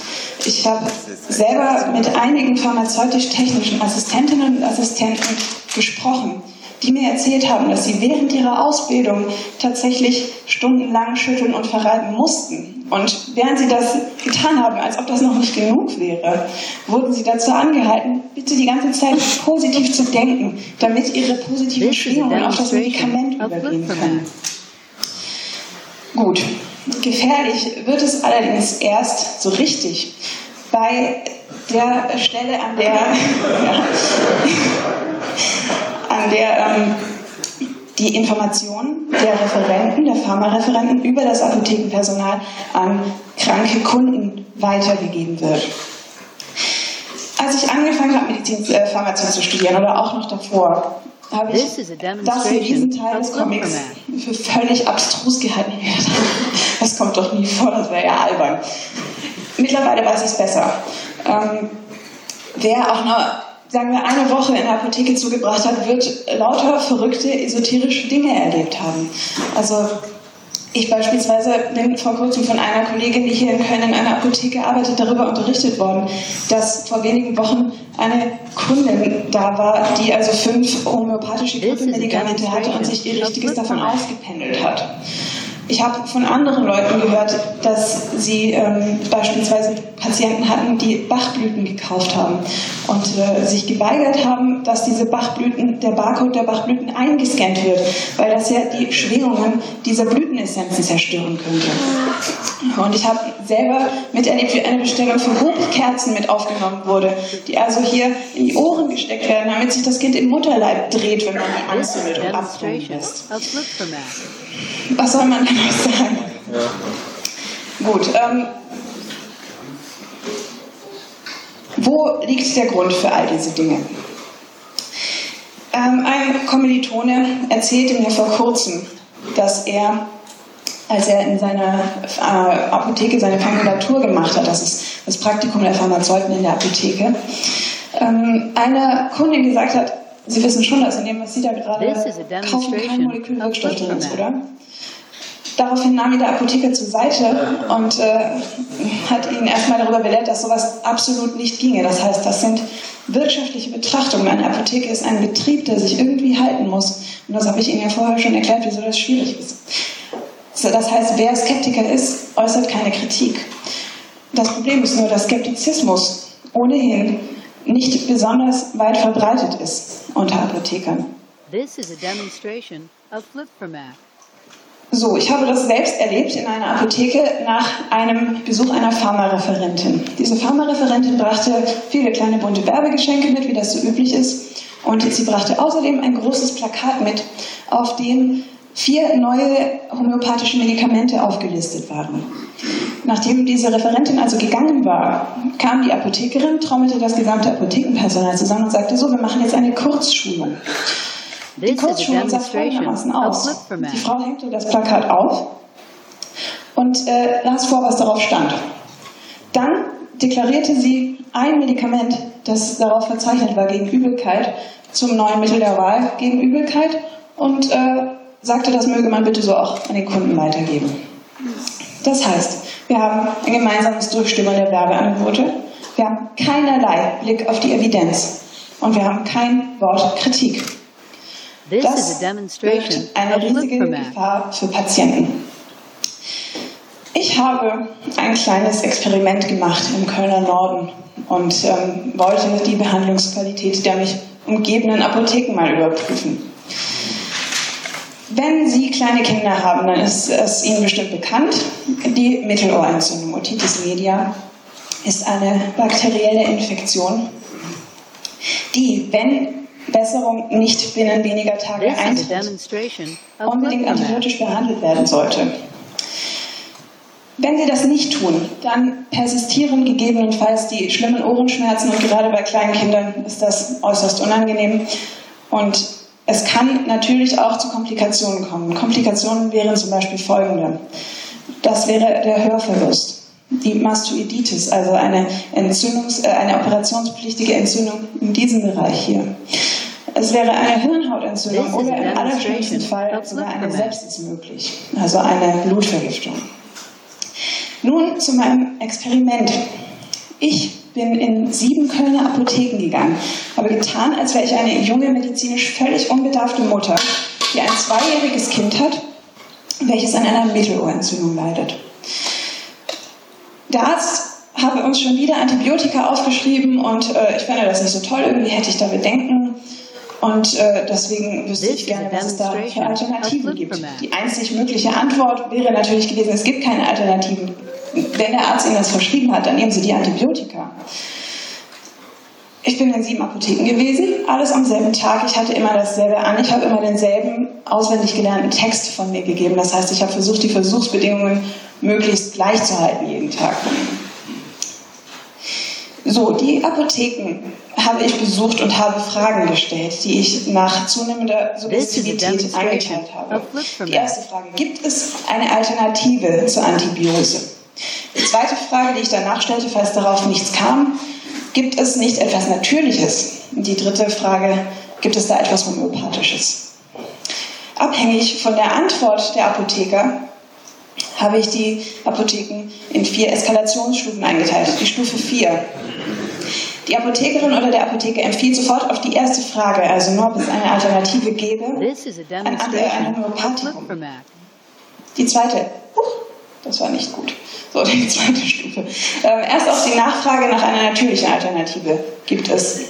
Ich habe selber mit einigen pharmazeutisch-technischen Assistentinnen und Assistenten gesprochen die mir erzählt haben, dass sie während ihrer Ausbildung tatsächlich stundenlang schütteln und verreiben mussten. Und während sie das getan haben, als ob das noch nicht genug wäre, wurden sie dazu angehalten, bitte die ganze Zeit positiv zu denken, damit ihre positiven Schwingungen auf das Medikament übergehen können. Gut, gefährlich wird es allerdings erst so richtig bei der Stelle, an der ja, an der ähm, die Information der Referenten, der Pharmareferenten über das Apothekenpersonal an kranke Kunden weitergegeben wird. Als ich angefangen habe, Medizinpharmazie äh, zu studieren oder auch noch davor, habe ich das in diesem Teil des Comics für völlig abstrus gehalten. Das kommt doch nie vor, das wäre ja albern. Mittlerweile weiß ich es besser. Ähm, wer auch noch sagen wir, eine Woche in der Apotheke zugebracht hat, wird lauter verrückte, esoterische Dinge erlebt haben. Also ich beispielsweise bin vor kurzem von einer Kollegin, die hier in Köln in einer Apotheke arbeitet, darüber unterrichtet worden, dass vor wenigen Wochen eine Kundin da war, die also fünf homöopathische Grippemedikamente hatte und sich ihr Richtiges davon ausgependelt hat. Ich habe von anderen Leuten gehört, dass sie ähm, beispielsweise Patienten hatten, die Bachblüten gekauft haben und äh, sich geweigert haben, dass diese Bachblüten, der Barcode der Bachblüten eingescannt wird, weil das ja die Schwingungen dieser Blütenessenzen zerstören könnte. Und ich habe selber miterlebt, wie eine Bestellung für Hobkerzen mit aufgenommen wurde, die also hier in die Ohren gesteckt werden, damit sich das Kind im Mutterleib dreht, wenn man die anzündet und abbrummen lässt. Was soll man denn noch sagen? Ja. Gut. Ähm, wo liegt der Grund für all diese Dinge? Ähm, ein Kommilitone erzählte mir vor kurzem, dass er, als er in seiner äh, Apotheke seine Formulatur gemacht hat, das ist das Praktikum der Pharmazeuten in der Apotheke, ähm, eine Kundin gesagt hat, Sie wissen schon, dass in dem, was Sie da gerade kaufen, kein Molekülwirkstoff drin ist, oder? Daraufhin nahm ihn der Apotheker zur Seite und äh, hat ihn erstmal darüber belehrt, dass sowas absolut nicht ginge. Das heißt, das sind wirtschaftliche Betrachtungen. Eine Apotheke ist ein Betrieb, der sich irgendwie halten muss. Und das habe ich Ihnen ja vorher schon erklärt, wieso das schwierig ist. Das heißt, wer Skeptiker ist, äußert keine Kritik. Das Problem ist nur, dass Skeptizismus ohnehin nicht besonders weit verbreitet ist unter Apothekern. This is a demonstration of Flipformat. So, ich habe das selbst erlebt in einer Apotheke nach einem Besuch einer Pharmareferentin. Diese Pharmareferentin brachte viele kleine bunte Werbegeschenke mit, wie das so üblich ist. Und sie brachte außerdem ein großes Plakat mit, auf dem vier neue homöopathische Medikamente aufgelistet waren. Nachdem diese Referentin also gegangen war, kam die Apothekerin, trommelte das gesamte Apothekenpersonal zusammen und sagte, so, wir machen jetzt eine Kurzschulung. Die Kurzschulung sah folgendermaßen aus. Die Frau hängte das Plakat auf und äh, las vor, was darauf stand. Dann deklarierte sie ein Medikament, das darauf verzeichnet war gegen Übelkeit, zum neuen Mittel der Wahl gegen Übelkeit und äh, sagte, das möge man bitte so auch an den Kunden weitergeben. Das heißt, wir haben ein gemeinsames Durchstimmen der Werbeangebote, wir haben keinerlei Blick auf die Evidenz und wir haben kein Wort Kritik. Das birgt eine riesige Gefahr für Patienten. Ich habe ein kleines Experiment gemacht im Kölner Norden und ähm, wollte die Behandlungsqualität der mich umgebenden Apotheken mal überprüfen. Wenn Sie kleine Kinder haben, dann ist es Ihnen bestimmt bekannt. Die Mittelohrentzündung, Otitis media, ist eine bakterielle Infektion, die, wenn Besserung nicht binnen weniger Tage eintritt, unbedingt antibiotisch behandelt werden sollte. Wenn Sie das nicht tun, dann persistieren gegebenenfalls die schlimmen Ohrenschmerzen und gerade bei kleinen Kindern ist das äußerst unangenehm. Und es kann natürlich auch zu Komplikationen kommen. Komplikationen wären zum Beispiel folgende. Das wäre der Hörverlust. Die Mastoiditis, also eine, Entzündungs-, äh, eine operationspflichtige Entzündung in diesem Bereich hier. Es wäre eine Hirnhautentzündung oder im allerschlimmsten Fall sogar eine Sepsis möglich, also eine Blutvergiftung. Nun zu meinem Experiment. Ich bin in sieben Kölner Apotheken gegangen, habe getan, als wäre ich eine junge, medizinisch völlig unbedarfte Mutter, die ein zweijähriges Kind hat, welches an einer Mittelohrentzündung leidet. Der Arzt habe uns schon wieder Antibiotika aufgeschrieben und äh, ich fände das nicht so toll. Irgendwie hätte ich da Bedenken. Und äh, deswegen wüsste ich gerne, was es da für Alternativen gibt. Die einzig mögliche Antwort wäre natürlich gewesen, es gibt keine Alternativen. Wenn der Arzt Ihnen das verschrieben hat, dann nehmen Sie die Antibiotika. Ich bin in sieben Apotheken gewesen, alles am selben Tag. Ich hatte immer dasselbe an. Ich habe immer denselben auswendig gelernten Text von mir gegeben. Das heißt, ich habe versucht, die Versuchsbedingungen möglichst gleich zu halten jeden Tag. So, die Apotheken habe ich besucht und habe Fragen gestellt, die ich nach zunehmender Suggestivität eingeteilt habe. Die erste Frage, gibt es eine Alternative zur Antibiose? Die zweite Frage, die ich danach stellte, falls darauf nichts kam, gibt es nicht etwas Natürliches? Und die dritte Frage, gibt es da etwas Homöopathisches? Abhängig von der Antwort der Apotheker habe ich die Apotheken in vier Eskalationsstufen eingeteilt. Die Stufe 4. Die Apothekerin oder der Apotheker empfiehlt sofort auf die erste Frage, also nur ob es eine Alternative gäbe, ein, ein Homöopathikum. Die zweite, das war nicht gut. So, die zweite Stufe. Ähm, erst auf die Nachfrage nach einer natürlichen Alternative gibt es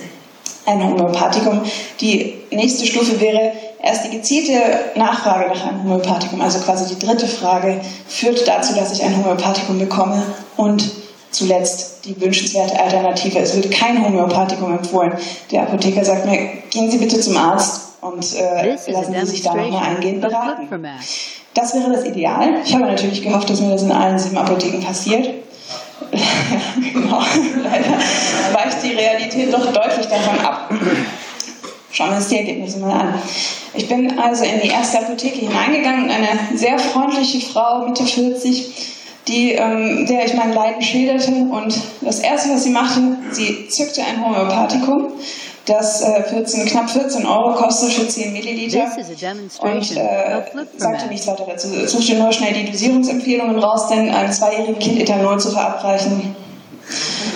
ein Homöopathikum. Die nächste Stufe wäre erst die gezielte Nachfrage nach einem Homöopathikum, also quasi die dritte Frage, führt dazu, dass ich ein Homöopathikum bekomme und zuletzt die wünschenswerte Alternative. Es wird kein Homöopathikum empfohlen. Der Apotheker sagt mir, gehen Sie bitte zum Arzt und äh, lassen Sie sich da nochmal eingehend beraten. Das wäre das Ideal. Ich habe natürlich gehofft, dass mir das in allen sieben Apotheken passiert. genau. Leider weicht die Realität doch deutlich davon ab. Schauen wir uns die Ergebnisse mal an. Ich bin also in die erste Apotheke hineingegangen und eine sehr freundliche Frau, Mitte 40, die, ähm, der ich mein Leiden schilderte. Und das Erste, was sie machte, sie zückte ein Homöopathikum das äh, 14, knapp 14 Euro kostet für 10 Milliliter und äh, sagte nichts weiter dazu. Suchte nur schnell die Dosierungsempfehlungen raus, denn einem zweijährigen Kind Ethanol zu verabreichen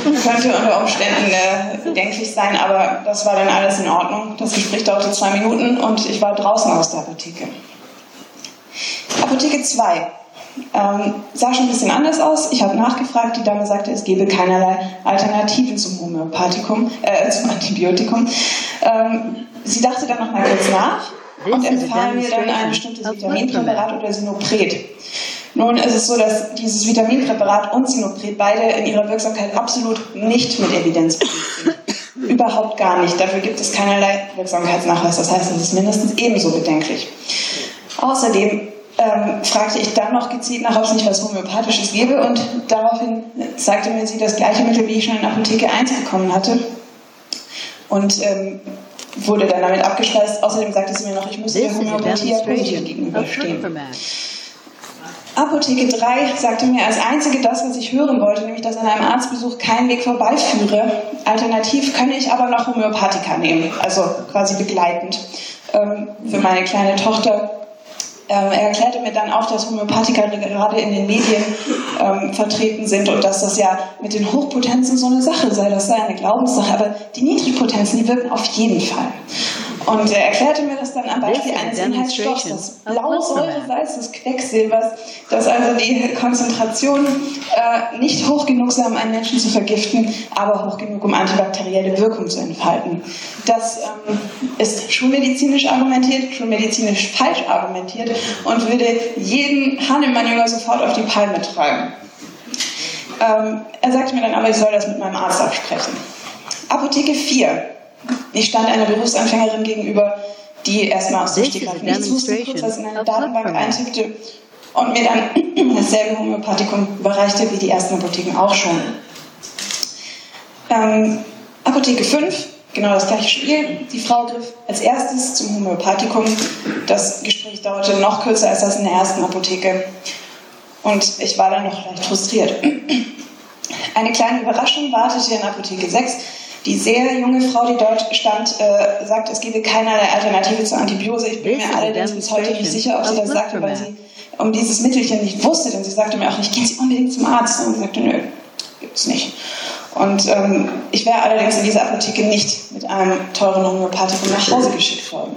könnte unter Umständen äh, bedenklich sein, aber das war dann alles in Ordnung. Das Gespräch dauerte zwei Minuten und ich war draußen aus der Apotheke. Apotheke 2 ähm, sah schon ein bisschen anders aus. Ich habe nachgefragt, die Dame sagte, es gebe keinerlei Alternativen zum Homöopathikum, äh, zum Antibiotikum. Ähm, sie dachte dann nochmal kurz nach und empfahl mir dann ein bestimmtes Vitaminpräparat oder Sinopret. Nun ist es so, dass dieses Vitaminpräparat und Sinopret beide in ihrer Wirksamkeit absolut nicht mit Evidenz belegt sind. Überhaupt gar nicht. Dafür gibt es keinerlei Wirksamkeitsnachweis. Das heißt, es ist mindestens ebenso bedenklich. Außerdem ähm, fragte ich dann noch gezielt nach, ob es nicht was Homöopathisches gäbe und daraufhin sagte mir sie das gleiche Mittel, wie ich schon in Apotheke 1 bekommen hatte und ähm, wurde dann damit abgespeist. Außerdem sagte sie mir noch, ich müsse der Homöopathie positiv gegenüberstehen. Apotheke 3 sagte mir als einzige das, was ich hören wollte, nämlich dass an einem Arztbesuch kein Weg vorbeiführe. Alternativ könne ich aber noch Homöopathika nehmen, also quasi begleitend. Ähm, für meine kleine Tochter Ähm, er erklärte mir dann auch, dass Homöopathika gerade in den Medien ähm, vertreten sind und dass das ja mit den Hochpotenzen so eine Sache sei. Das sei eine Glaubenssache. Aber die Niedrigpotenzen, die wirken auf jeden Fall. Und er erklärte mir das dann am Beispiel eines Inhaltsstoffs, das Blausäuresalz des Quecksilbers, dass also die Konzentration äh, nicht hoch genug sei, um einen Menschen zu vergiften, aber hoch genug, um antibakterielle Wirkung zu entfalten. Das ähm, ist schulmedizinisch argumentiert, schulmedizinisch falsch argumentiert und würde jeden Hahnemann-Jünger sofort auf die Palme treiben. Ähm, er sagte mir dann aber, ich soll das mit meinem Arzt absprechen. Apotheke 4 ich stand einer Berufsanfängerin gegenüber, die erstmal aus dem Stegreif nichts wusste, kurz was in eine Datenbank eintippte und mir dann dasselbe Homöopathikum überreichte wie die ersten Apotheken auch schon. Ähm, Apotheke 5, genau das gleiche Spiel. Die Frau griff als erstes zum Homöopathikum. Das Gespräch dauerte noch kürzer als das in der ersten Apotheke. Und ich war dann noch leicht frustriert. Eine kleine Überraschung wartete in Apotheke 6 die sehr junge Frau, die dort stand, äh, sagt, es gebe keinerlei Alternative zur Antibiose. Ich bin mir allerdings bis heute nicht sicher, ob sie das sagte, weil sie um dieses Mittelchen nicht wusste. Denn sie sagte mir auch nicht, gehen Sie unbedingt zum Arzt. Und sie sagte, nö, gibt's nicht. Und ähm, ich wäre allerdings in dieser Apotheke nicht mit einem teuren Homöopathikum nach Hause geschickt worden.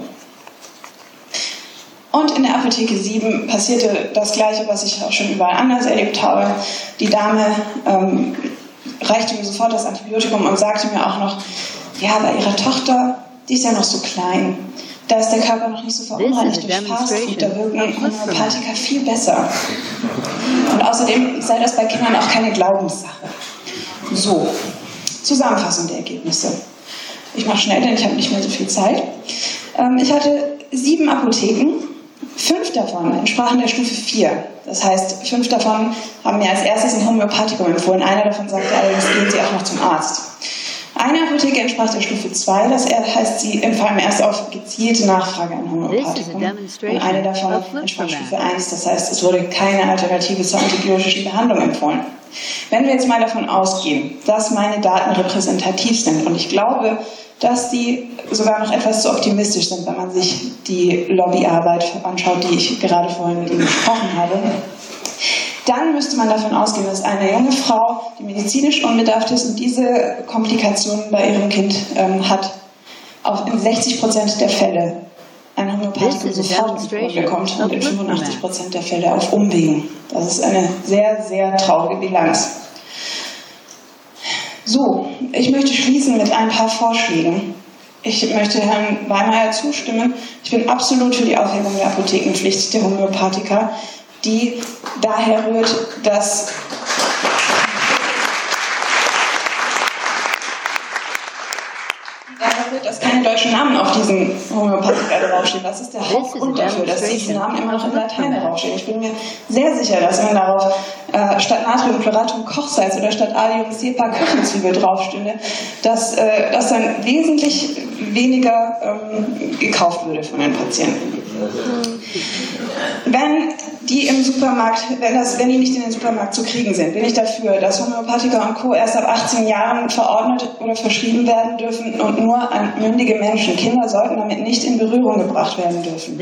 Und in der Apotheke 7 passierte das Gleiche, was ich auch schon überall anders erlebt habe. Die Dame ähm, reichte mir sofort das Antibiotikum und sagte mir auch noch, ja, aber ihre Tochter, die ist ja noch so klein. Da ist der Körper noch nicht so verunreinigt durch Fastfood, da wirken Homöopathika viel besser. Und außerdem sei das bei Kindern auch keine Glaubenssache. So, Zusammenfassung der Ergebnisse. Ich mache schnell, denn ich habe nicht mehr so viel Zeit. Ähm, ich hatte sieben Apotheken Fünf davon entsprachen der Stufe 4. Das heißt, fünf davon haben mir als erstes ein Homöopathikum empfohlen. Einer davon sagte allerdings, gehen Sie auch noch zum Arzt. Eine Apotheke entsprach der Stufe 2, das heißt, sie empfahlen erst auf gezielte Nachfrage ein Homöopathikum. Und eine davon entsprach Stufe 1, das heißt, es wurde keine Alternative zur antibiotischen Behandlung empfohlen. Wenn wir jetzt mal davon ausgehen, dass meine Daten repräsentativ sind, und ich glaube, dass die sogar noch etwas zu optimistisch sind, wenn man sich die Lobbyarbeit anschaut, die ich gerade vorhin mit Ihnen besprochen habe. Dann müsste man davon ausgehen, dass eine junge Frau, die medizinisch unbedarft ist und diese Komplikationen bei ihrem Kind ähm, hat, auch in 60 Prozent der Fälle sofort bekommt und in 85 Prozent der Fälle auf Umwegen. Das ist eine sehr, sehr traurige Bilanz. So, ich möchte schließen mit ein paar Vorschlägen. Ich möchte Herrn Weimeyer zustimmen. Ich bin absolut für die Aufhebung der Apothekenpflicht der Homöopathika, die daher rührt, dass dass keine deutschen Namen auf diesen Homöopathika draufstehen. Das ist der Hauptgrund dafür, dass diese Namen immer noch in Latein draufstehen. Ich bin mir sehr sicher, dass wenn darauf äh, statt Natriumchloratum Kochsalz oder statt Alium Cepa Küchenzwiebel draufstünde, dass äh, das dann wesentlich weniger ähm, gekauft würde von den Patienten. Wenn die im Supermarkt, wenn, das, wenn die nicht in den Supermarkt zu kriegen sind, bin ich dafür, dass Homöopathika und Co. erst ab 18 Jahren verordnet oder verschrieben werden dürfen und nur an mündige Menschen. Kinder sollten damit nicht in Berührung gebracht werden dürfen.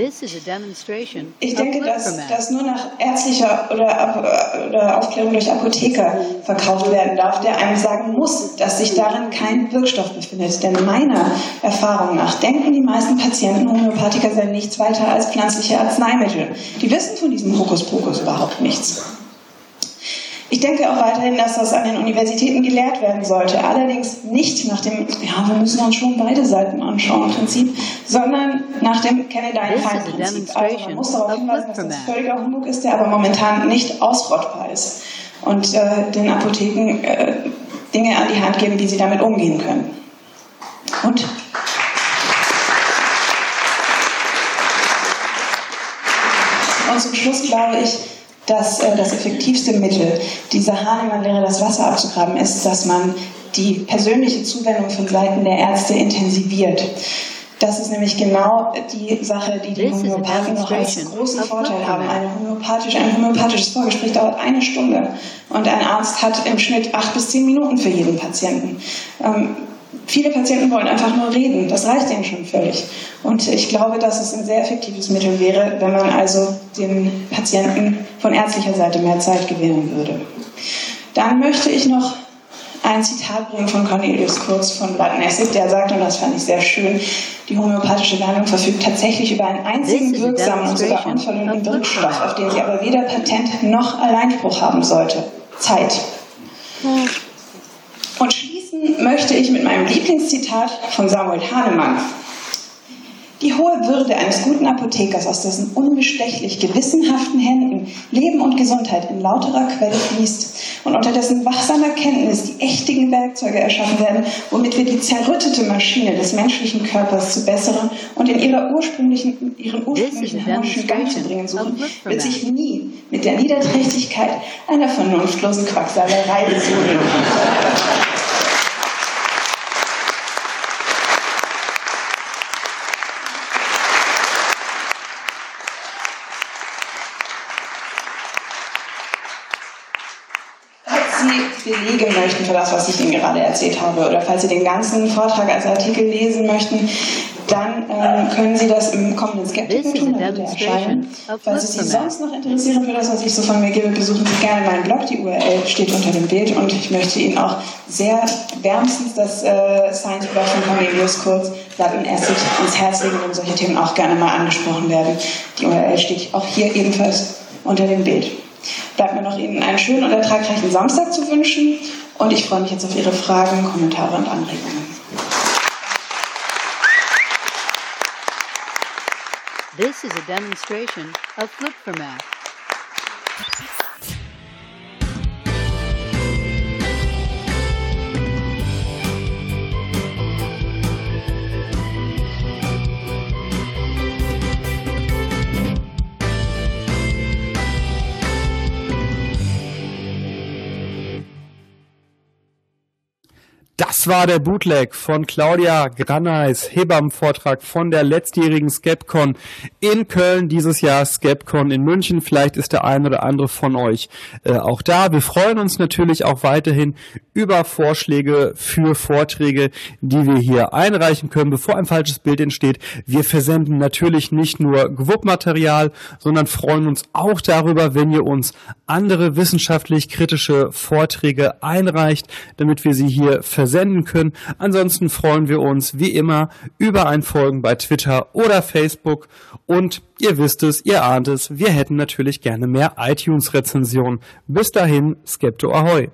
Ich denke, dass das nur nach ärztlicher oder, oder Aufklärung durch Apotheker verkauft werden darf, der einem sagen muss, dass sich darin kein Wirkstoff befindet. Denn meiner Erfahrung nach denken die meisten Patienten, Homöopathika seien nichts weiter als pflanzliche Arzneimittel. Die wissen von diesem Hokuspokus überhaupt nichts. Ich denke auch weiterhin, dass das an den Universitäten gelehrt werden sollte. Allerdings nicht nach dem, ja, wir müssen uns schon beide Seiten anschauen Prinzip, sondern nach dem Kenne deinen Feind Prinzip. Also man muss darauf hinweisen, dass das völliger Humbug ist, der aber momentan nicht ausrottbar ist. Und äh, den Apotheken äh, Dinge an die Hand geben, wie sie damit umgehen können. Und Und zum Schluss glaube ich, dass äh, das effektivste Mittel dieser Hahnemann-Lehre, das Wasser abzugraben, ist, dass man die persönliche Zuwendung von Seiten der Ärzte intensiviert. Das ist nämlich genau die Sache, die die Homöopathen noch als großen Vorteil haben. Eine homöopathisch, ein homöopathisches Vorgespräch dauert eine Stunde und ein Arzt hat im Schnitt acht bis zehn Minuten für jeden Patienten. Ähm, viele Patienten wollen einfach nur reden. Das reicht ihnen schon völlig. Und ich glaube, dass es ein sehr effektives Mittel wäre, wenn man also den Patienten von ärztlicher Seite mehr Zeit gewähren würde. Dann möchte ich noch ein Zitat bringen von Cornelius Kurz von Blattnessig, der sagt, und das fand ich sehr schön, die homöopathische Behandlung verfügt tatsächlich über einen einzigen wirksamen und sogar unverlöhnten Wirkstoff, auf den sie aber weder Patent noch Alleinspruch haben sollte. Zeit. Und schließen möchte ich mit meinem Lieblingszitat von Samuel Hahnemann. Die hohe Würde eines guten Apothekers, aus dessen unbestechlich gewissenhaften Händen Leben und Gesundheit in lauterer Quelle fließt und unter dessen wachsamer Kenntnis die ächtigen Werkzeuge erschaffen werden, womit wir die zerrüttete Maschine des menschlichen Körpers zu besseren und in ihrer ursprünglichen, ihren ursprünglichen harmonischen Gang zu bringen suchen, wird sich nie mit der Niederträchtigkeit einer vernunftlosen Quacksalerei besuchen. Belegen möchten für das, was ich Ihnen gerade erzählt habe, oder falls Sie den ganzen Vortrag als Artikel lesen möchten, dann ähm, können Sie das im kommenden Skeptiker tun, bitte erscheinen. Falls es Sie sonst noch interessieren für das, was ich so von mir gebe, besuchen Sie gerne meinen Blog. Die URL steht unter dem Bild und ich möchte Ihnen auch sehr wärmstens das äh, Science Blog von Cornelius Kurz Blatt und Essig ins Herz legen, wenn solche Themen auch gerne mal angesprochen werden. Die URL steht auch hier ebenfalls unter dem Bild. Bleibt mir noch Ihnen einen schönen und ertragreichen Samstag zu wünschen und ich freue mich jetzt auf Ihre Fragen, Kommentare und Anregungen. This is a demonstration of Flipformat. Das war der Bootleg von Claudia Graneis, Hebammenvortrag von der letztjährigen Skepcon in Köln, dieses Jahr Skepcon in München. Vielleicht ist der ein oder andere von euch äh, auch da. Wir freuen uns natürlich auch weiterhin über Vorschläge für Vorträge, die wir hier einreichen können, bevor ein falsches Bild entsteht. Wir versenden natürlich nicht nur GWUP-Material, sondern freuen uns auch darüber, wenn ihr uns andere wissenschaftlich kritische Vorträge einreicht, damit wir sie hier versenden senden können. Ansonsten freuen wir uns wie immer über ein Folgen bei Twitter oder Facebook und ihr wisst es, ihr ahnt es, wir hätten natürlich gerne mehr iTunes-Rezensionen. Bis dahin, Skepto Ahoy!